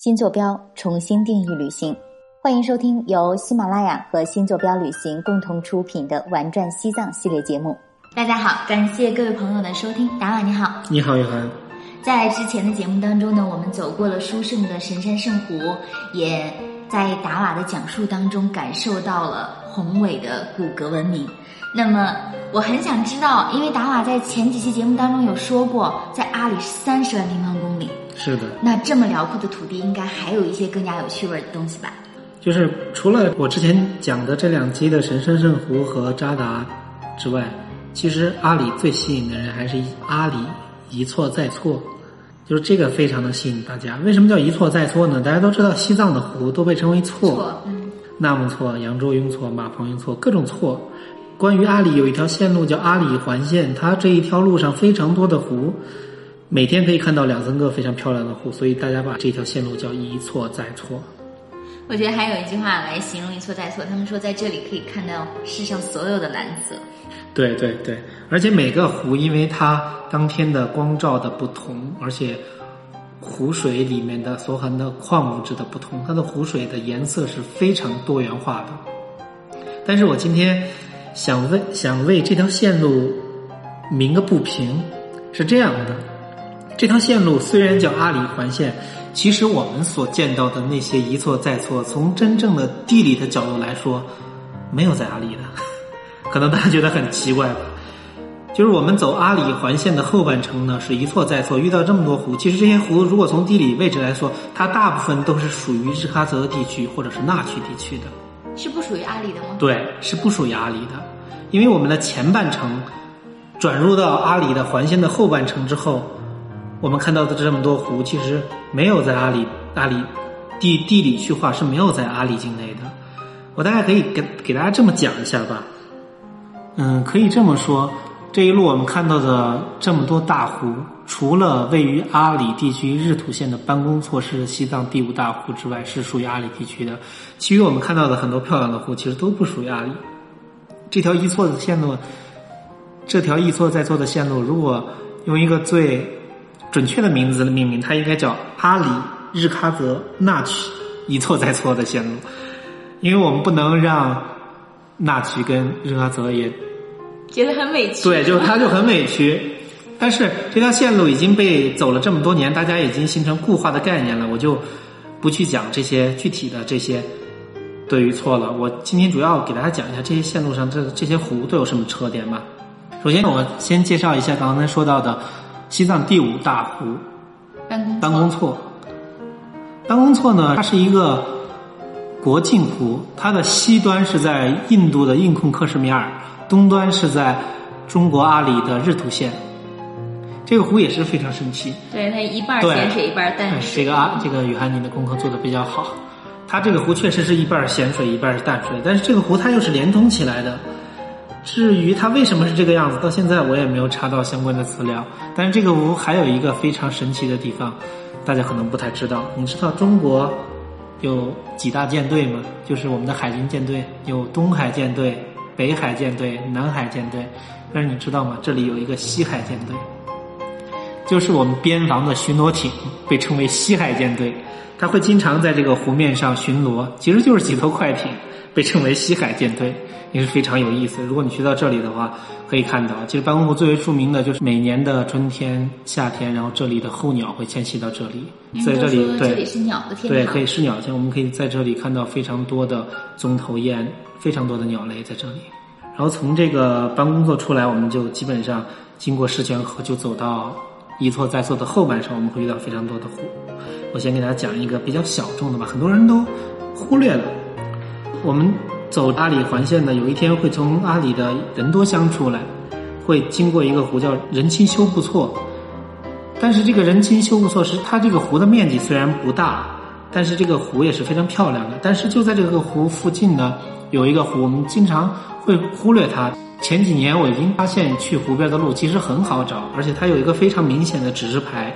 新坐标重新定义旅行，欢迎收听由喜马拉雅和新坐标旅行共同出品的《玩转西藏》系列节目。大家好，感谢各位朋友的收听。达瓦你好，你好，雨涵。在之前的节目当中呢，我们走过了殊胜的神山圣湖，也在达瓦的讲述当中感受到了宏伟的古格文明。那么，我很想知道，因为达瓦在前几期节目当中有说过，在阿里是三十万平方公里。是的，那这么辽阔的土地，应该还有一些更加有趣味的东西吧？就是除了我之前讲的这两期的神山圣湖和扎达之外，其实阿里最吸引的人还是阿里一错再错，就是这个非常的吸引大家。为什么叫一错再错呢？大家都知道西藏的湖都被称为错，嗯，纳木错、扬州雍错、马棚雍错，各种错。关于阿里有一条线路叫阿里环线，它这一条路上非常多的湖。每天可以看到两三个非常漂亮的湖，所以大家把这条线路叫一错再错。我觉得还有一句话来形容一错再错，他们说在这里可以看到世上所有的蓝色。对对对，而且每个湖因为它当天的光照的不同，而且湖水里面的所含的矿物质的不同，它的湖水的颜色是非常多元化的。但是我今天想为想为这条线路鸣个不平，是这样的。这条线路虽然叫阿里环线，其实我们所见到的那些一错再错，从真正的地理的角度来说，没有在阿里的。可能大家觉得很奇怪吧？就是我们走阿里环线的后半程呢，是一错再错，遇到这么多湖。其实这些湖，如果从地理位置来说，它大部分都是属于日喀则地区或者是纳曲地区的。是不属于阿里的吗？对，是不属于阿里的，因为我们的前半程转入到阿里的环线的后半程之后。我们看到的这么多湖，其实没有在阿里阿里地地理区划是没有在阿里境内的。我大概可以给给大家这么讲一下吧。嗯，可以这么说，这一路我们看到的这么多大湖，除了位于阿里地区日土县的班公错是西藏第五大湖之外，是属于阿里地区的。其余我们看到的很多漂亮的湖，其实都不属于阿里。这条一错的线路，这条一错再错的线路，如果用一个最准确的名字的命名，它应该叫阿里日喀则纳曲一错再错的线路，因为我们不能让纳曲跟日喀则也觉得很委屈。对，就他就很委屈。但是这条线路已经被走了这么多年，大家已经形成固化的概念了，我就不去讲这些具体的这些对与错了。我今天主要给大家讲一下这些线路上这这些湖都有什么特点吧。首先，我先介绍一下刚才说到的。西藏第五大湖，班公错。班公错呢，它是一个国境湖，它的西端是在印度的印控克什米尔，东端是在中国阿里的日土县。这个湖也是非常神奇。对，它一半咸水，一半淡水。这个啊，这个雨涵，你的功课做的比较好。它这个湖确实是一半咸水，一半是淡水，但是这个湖它又是连通起来的。至于它为什么是这个样子，到现在我也没有查到相关的资料。但是这个湖还有一个非常神奇的地方，大家可能不太知道。你知道中国有几大舰队吗？就是我们的海军舰队，有东海舰队、北海舰队、南海舰队。但是你知道吗？这里有一个西海舰队，就是我们边防的巡逻艇，被称为西海舰队。它会经常在这个湖面上巡逻，其实就是几艘快艇，被称为西海舰队。也是非常有意思。如果你去到这里的话，可以看到，其实班公湖最为著名的就是每年的春天、夏天，然后这里的候鸟会迁徙到这里，在这里对，这里是鸟的天对，可以是鸟天。我们可以在这里看到非常多的棕头雁，非常多的鸟类在这里。然后从这个办公座出来，我们就基本上经过石泉河，就走到一错再错的后半程，我们会遇到非常多的湖。我先给大家讲一个比较小众的吧，很多人都忽略了，我们。走阿里环线的，有一天会从阿里的仁多乡出来，会经过一个湖叫仁钦修布措。但是这个仁钦修布措是它这个湖的面积虽然不大，但是这个湖也是非常漂亮的。但是就在这个湖附近呢，有一个湖，我们经常会忽略它。前几年我已经发现去湖边的路其实很好找，而且它有一个非常明显的指示牌。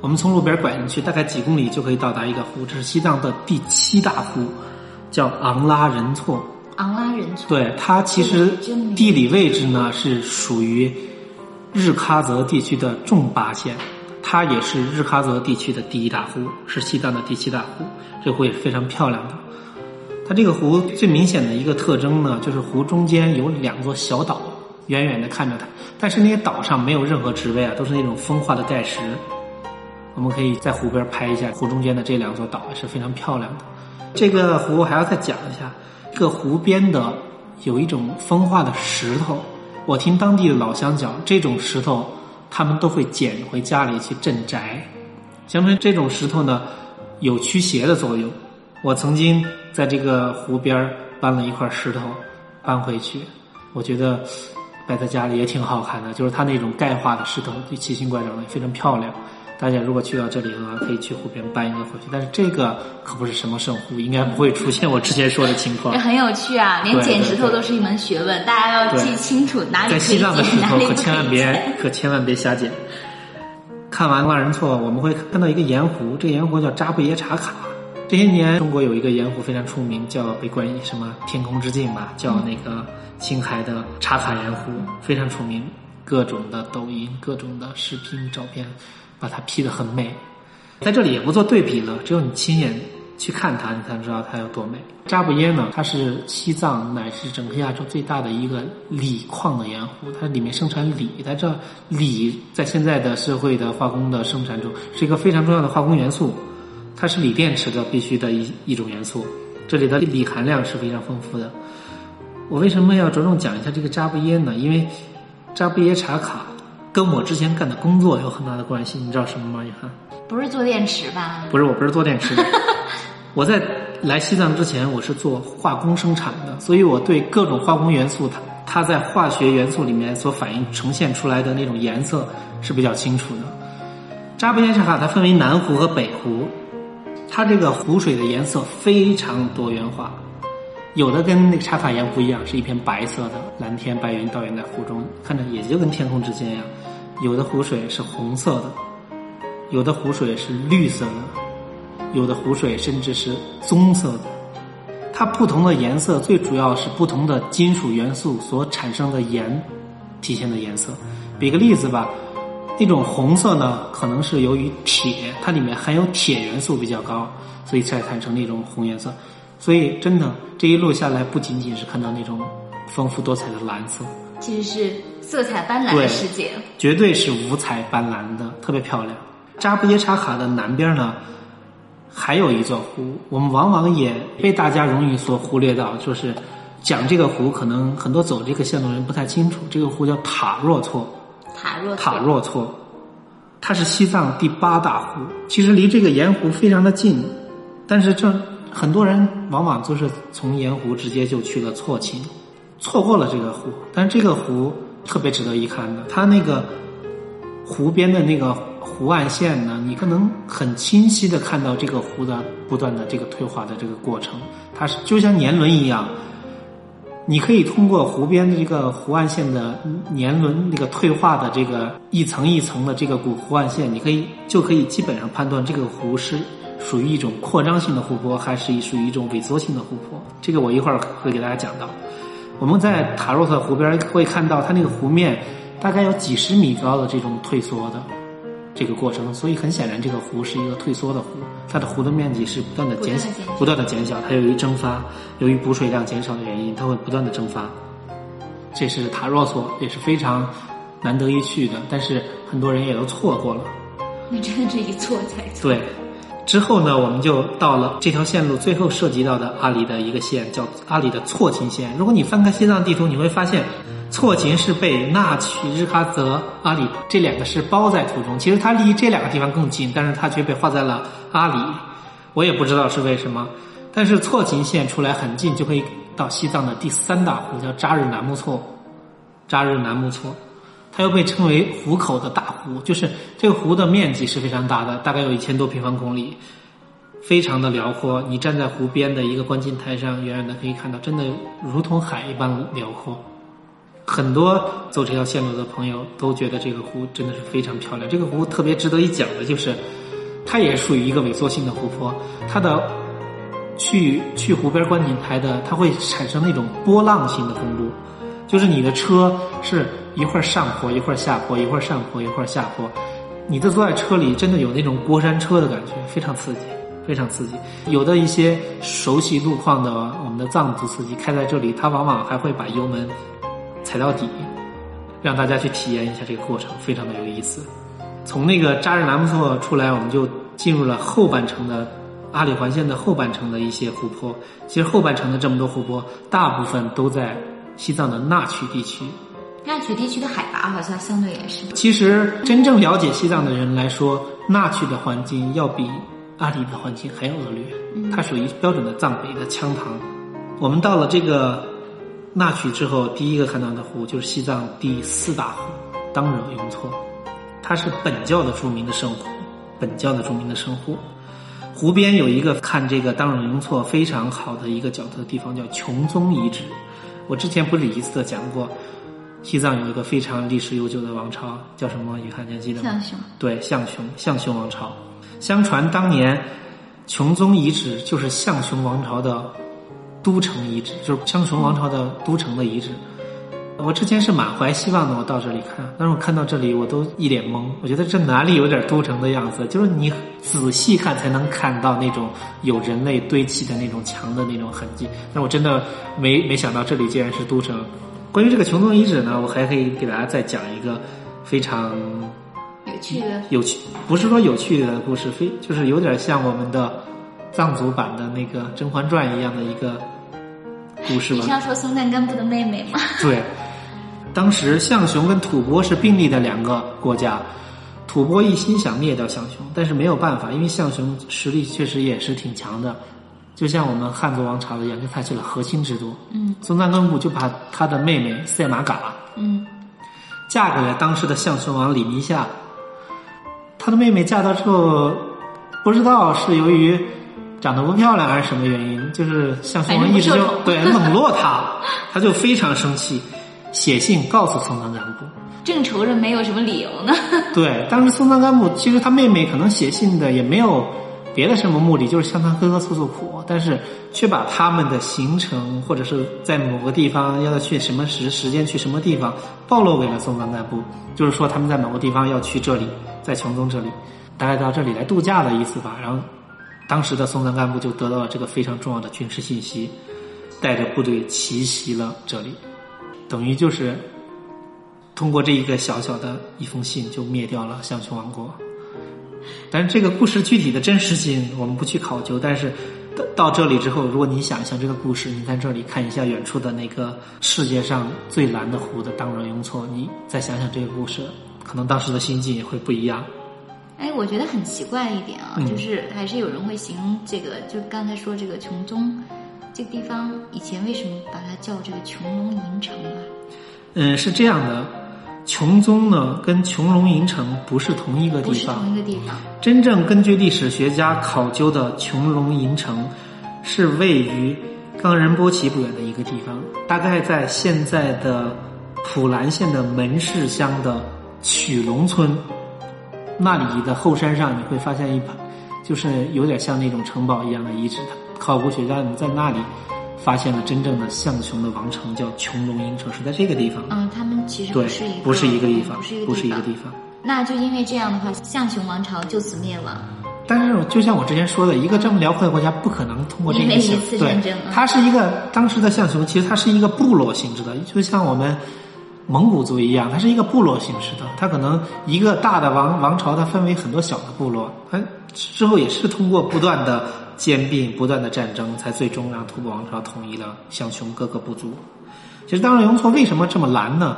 我们从路边拐进去，大概几公里就可以到达一个湖，这是西藏的第七大湖。叫昂拉仁措，昂拉仁措，对它其实地理位置呢是属于日喀则地区的重巴县，它也是日喀则地区的第一大湖，是西藏的第七大湖。这湖也是非常漂亮的。它这个湖最明显的一个特征呢，就是湖中间有两座小岛，远远的看着它，但是那些岛上没有任何植被啊，都是那种风化的盖石。我们可以在湖边拍一下湖中间的这两座岛，也是非常漂亮的。这个湖还要再讲一下，这个湖边的有一种风化的石头，我听当地的老乡讲，这种石头他们都会捡回家里去镇宅。相传这种石头呢有驱邪的作用。我曾经在这个湖边搬了一块石头搬回去，我觉得摆在家里也挺好看的，就是它那种钙化的石头，就奇形怪状的，非常漂亮。大家如果去到这里的话，可以去湖边搬一个回去。但是这个可不是什么圣湖，应该不会出现我之前说的情况。这很有趣啊，连捡石头都是一门学问，大家要记清楚哪里在西藏的石头可千万别。可千万别瞎捡。看完万人错，我们会看到一个盐湖，这个盐湖叫扎布耶查卡。这些年，中国有一个盐湖非常出名，叫被冠以什么“天空之镜”吧，叫那个青海的茶卡盐湖，非常出名，各种的抖音、各种的视频、照片。把它 P 的很美，在这里也不做对比了，只有你亲眼去看它，你才知道它有多美。扎布耶呢，它是西藏乃至整个亚洲最大的一个锂矿的盐湖，它里面生产锂，在这锂在现在的社会的化工的生产中是一个非常重要的化工元素，它是锂电池的必须的一一种元素，这里的锂含量是非常丰富的。我为什么要着重讲一下这个扎布耶呢？因为扎布耶茶卡。跟我之前干的工作有很大的关系，你知道什么吗？约翰？不是做电池吧？不是，我不是做电池的。我在来西藏之前，我是做化工生产的，所以我对各种化工元素，它它在化学元素里面所反映呈现出来的那种颜色是比较清楚的。扎布耶查卡它分为南湖和北湖，它这个湖水的颜色非常多元化。有的跟那个茶卡盐湖一样，是一片白色的蓝天白云倒映在湖中，看着也就跟天空之间一样。有的湖水是红色的，有的湖水是绿色的，有的湖水甚至是棕色的。它不同的颜色，最主要是不同的金属元素所产生的盐体现的颜色。比个例子吧，那种红色呢，可能是由于铁，它里面含有铁元素比较高，所以才产生那种红颜色。所以，真的这一路下来，不仅仅是看到那种丰富多彩的蓝色，其实是色彩斑斓的世界，绝对是五彩斑斓的，特别漂亮。扎布耶查卡的南边呢，还有一座湖，我们往往也被大家容易所忽略到，就是讲这个湖，可能很多走这个线路人不太清楚。这个湖叫塔若措，塔若塔若措，它是西藏第八大湖，其实离这个盐湖非常的近，但是这。很多人往往就是从盐湖直接就去了错勤，错过了这个湖。但是这个湖特别值得一看的，它那个湖边的那个湖岸线呢，你可能很清晰的看到这个湖的不断的这个退化的这个过程。它是就像年轮一样，你可以通过湖边的这个湖岸线的年轮那个退化的这个一层一层的这个古湖岸线，你可以就可以基本上判断这个湖是。属于一种扩张性的湖泊，还是属于一种萎缩性的湖泊？这个我一会儿会给大家讲到。我们在塔若特湖边会看到，它那个湖面大概有几十米高的这种退缩的这个过程，所以很显然，这个湖是一个退缩的湖。它的湖的面积是不断的减小，不断的减小。它由于蒸发，由于补水量减少的原因，它会不断的蒸发。这是塔若索，也是非常难得一去的，但是很多人也都错过了。你真的是一错再错。对。之后呢，我们就到了这条线路最后涉及到的阿里的一个县，叫阿里的错勤县。如果你翻开西藏地图，你会发现，错勤是被纳曲、日喀则、阿里这两个市包在图中。其实它离这两个地方更近，但是它却被划在了阿里。我也不知道是为什么。但是错勤县出来很近，就可以到西藏的第三大湖，叫扎日南木错。扎日南木错。它又被称为湖口的大湖，就是这个湖的面积是非常大的，大概有一千多平方公里，非常的辽阔。你站在湖边的一个观景台上，远远的可以看到，真的如同海一般辽阔。很多走这条线路的朋友都觉得这个湖真的是非常漂亮。这个湖特别值得一讲的就是，它也属于一个萎缩性的湖泊，它的去去湖边观景台的，它会产生那种波浪形的公路。就是你的车是一会儿上坡一会儿下坡一会儿上坡一会儿下坡，你的坐在车里真的有那种过山车的感觉，非常刺激，非常刺激。有的一些熟悉路况的我们的藏族司机开在这里，他往往还会把油门踩到底，让大家去体验一下这个过程，非常的有意思。从那个扎日南木措出来，我们就进入了后半程的阿里环线的后半程的一些湖泊。其实后半程的这么多湖泊，大部分都在西藏的纳曲地区。纳曲地区的海拔好像相对也是。其实真正了解西藏的人来说，纳曲的环境要比阿里的环境还要恶劣。它属于标准的藏北的羌塘。我们到了这个纳曲之后，第一个看到的湖就是西藏第四大湖——当惹雍措。它是本教的著名的圣湖，本教的著名的圣湖。湖边有一个看这个当惹雍措非常好的一个角度的地方，叫琼宗遗址。我之前不是一次的讲过。西藏有一个非常历史悠久的王朝，叫什么？雨涵，你还记得吗？象雄。对，象雄，象雄王朝。相传当年琼宗遗址就是象雄王朝的都城遗址，就是象雄王朝的都城的遗址。我之前是满怀希望的，我到这里看，但是我看到这里我都一脸懵。我觉得这哪里有点都城的样子？就是你仔细看才能看到那种有人类堆砌的那种墙的那种痕迹。但我真的没没想到这里竟然是都城。关于这个琼宗遗址呢，我还可以给大家再讲一个非常有趣的、有趣不是说有趣的故事，非就是有点像我们的藏族版的那个《甄嬛传》一样的一个故事吧。你是要说松赞干布的妹妹吗？对，当时象雄跟吐蕃是并立的两个国家，吐蕃一心想灭掉象雄，但是没有办法，因为象雄实力确实也是挺强的。就像我们汉族王朝一样，就采取了核心制度。嗯，松赞干布就把他的妹妹赛玛嘎，嗯，嫁给了当时的象雄王李弥夏。他的妹妹嫁到之后，不知道是由于长得不漂亮还是什么原因，就是象雄王一直就对冷落她，他就非常生气，写信告诉松赞干布。正愁着没有什么理由呢。对，当时松赞干布其实他妹妹可能写信的也没有。别的什么目的，就是向他哥哥诉诉苦，但是却把他们的行程或者是在某个地方要去什么时时间去什么地方暴露给了松赞干布，就是说他们在某个地方要去这里，在琼宗这里，大概到这里来度假的意思吧。然后，当时的松赞干布就得到了这个非常重要的军事信息，带着部队奇袭了这里，等于就是通过这一个小小的一封信就灭掉了象雄王国。但是这个故事具体的真实性我们不去考究，但是到到这里之后，如果你想象这个故事，你在这里看一下远处的那个世界上最蓝的湖的当若雍措，你再想想这个故事，可能当时的心境也会不一样。哎，我觉得很奇怪一点啊，就是还是有人会形容这个，就刚才说这个琼宗这个地方，以前为什么把它叫这个穹窿银城啊？嗯，是这样的。琼宗呢，跟穹窿银城不是同一个地方。同一个地方。真正根据历史学家考究的穹窿银城，是位于冈仁波齐不远的一个地方，大概在现在的普兰县的门市乡的曲龙村那里的后山上，你会发现一排，就是有点像那种城堡一样的遗址的。考古学家们在那里。发现了真正的象雄的王城，叫穹窿鹰城，是在这个地方。嗯，他们其实不是一个，不是一个地方，不是一个地方。那就因为这样的话，象雄王朝就此灭亡。但是，就像我之前说的，一个这么辽阔的国家，不可能通过这个一次战争。它是一个当时的象雄，其实它是一个部落性质的，就像我们蒙古族一样，它是一个部落形式的。它可能一个大的王王朝，它分为很多小的部落，它之后也是通过不断的。兼并不断的战争，才最终让吐蕃王朝统一了象雄各个部族。其实当然雍错为什么这么蓝呢？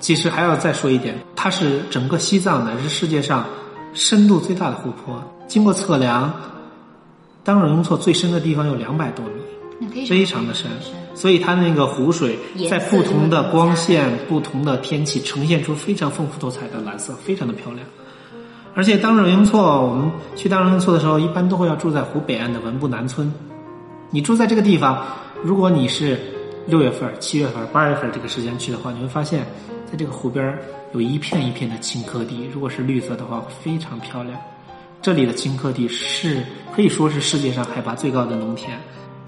其实还要再说一点，它是整个西藏乃至世界上深度最大的湖泊。经过测量，当然雍措最深的地方有两百多米，非常的深。所以它那个湖水在不同的光线、不同的天气，呈现出非常丰富多彩的蓝色，非常的漂亮。而且当仁雍措，我们去当仁雍措的时候，一般都会要住在湖北岸的文布南村。你住在这个地方，如果你是六月份、七月份、八月份这个时间去的话，你会发现在这个湖边有一片一片的青稞地，如果是绿色的话，非常漂亮。这里的青稞地是可以说是世界上海拔最高的农田，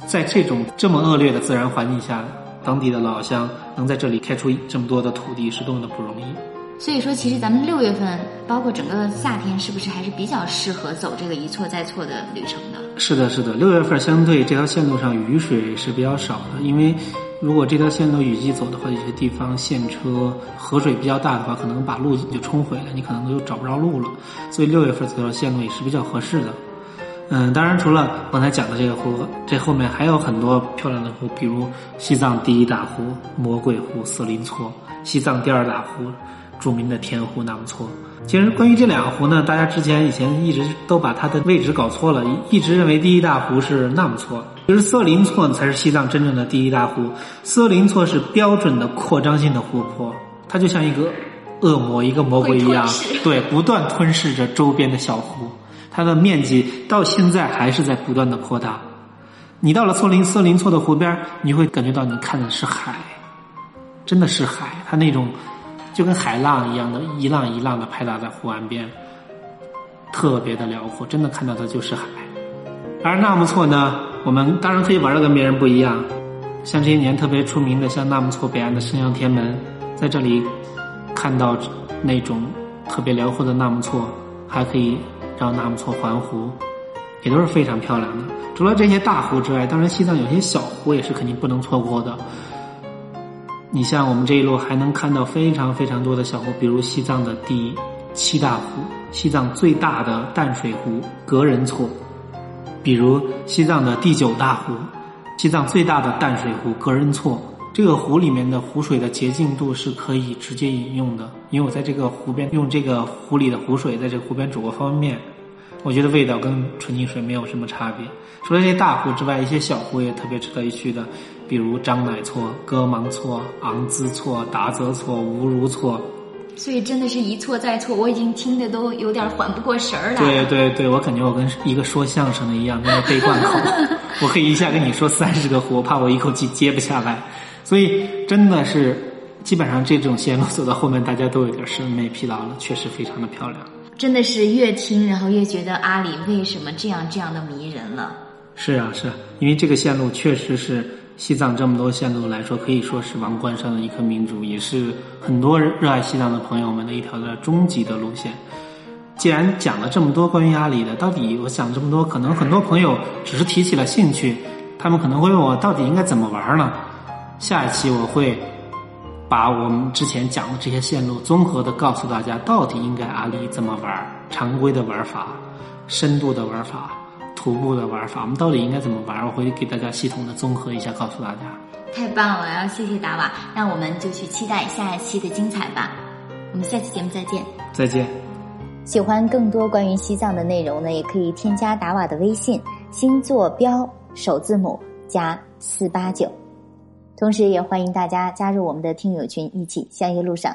在这种这么恶劣的自然环境下，当地的老乡能在这里开出这么多的土地，是多么的不容易。所以说，其实咱们六月份，包括整个夏天，是不是还是比较适合走这个一错再错的旅程的？是的，是的，六月份相对这条线路上雨水是比较少的，因为如果这条线路雨季走的话，有些地方陷车，河水比较大的话，可能把路就冲毁了，你可能都找不着路了。所以六月份这条线路也是比较合适的。嗯，当然除了刚才讲的这个湖，这后面还有很多漂亮的湖，比如西藏第一大湖魔鬼湖色林错，西藏第二大湖著名的天湖纳木错。其实关于这两个湖呢，大家之前以前一直都把它的位置搞错了，一直认为第一大湖是纳木错，其实色林错才是西藏真正的第一大湖。色林错是标准的扩张性的湖泊，它就像一个恶魔、一个魔鬼一样，对，不断吞噬着周边的小湖，它的面积到现在还是在不断的扩大。你到了色林色林错的湖边，你会感觉到你看的是海，真的是海，它那种。就跟海浪一样的，一浪一浪的拍打在湖岸边，特别的辽阔，真的看到的就是海。而纳木错呢，我们当然可以玩的跟别人不一样，像这些年特别出名的，像纳木错北岸的圣象天门，在这里看到那种特别辽阔的纳木错，还可以让纳木错环湖，也都是非常漂亮的。除了这些大湖之外，当然西藏有些小湖也是肯定不能错过的。你像我们这一路还能看到非常非常多的小湖，比如西藏的第七大湖，西藏最大的淡水湖格仁措；比如西藏的第九大湖，西藏最大的淡水湖格仁措。这个湖里面的湖水的洁净度是可以直接饮用的，因为我在这个湖边用这个湖里的湖水在这个湖边煮过方便面，我觉得味道跟纯净水没有什么差别。除了这些大湖之外，一些小湖也特别值得一去的。比如张乃错、戈芒错、昂兹错、达泽错、吴如错，所以真的是一错再错，我已经听得都有点缓不过神儿来。对对对，我感觉我跟一个说相声的一样，在那背贯口，我可以一下跟你说三十个湖，我怕我一口气接不下来。所以真的是，基本上这种线路走到后面，大家都有点审美疲劳了，确实非常的漂亮。真的是越听，然后越觉得阿里为什么这样这样的迷人了。是啊，是啊因为这个线路确实是。西藏这么多线路来说，可以说是王冠上的一颗明珠，也是很多热爱西藏的朋友们的一条的终极的路线。既然讲了这么多关于阿里的，到底我想这么多，可能很多朋友只是提起了兴趣，他们可能会问我到底应该怎么玩呢？下一期我会把我们之前讲的这些线路综合的告诉大家，到底应该阿里怎么玩，常规的玩法，深度的玩法。徒步的玩法，我们到底应该怎么玩？我会给大家系统的综合一下，告诉大家。太棒了，要谢谢达瓦，那我们就去期待下一期的精彩吧。我们下期节目再见。再见。喜欢更多关于西藏的内容呢，也可以添加达瓦的微信，星座标首字母加四八九。同时也欢迎大家加入我们的听友群，一起相约路上。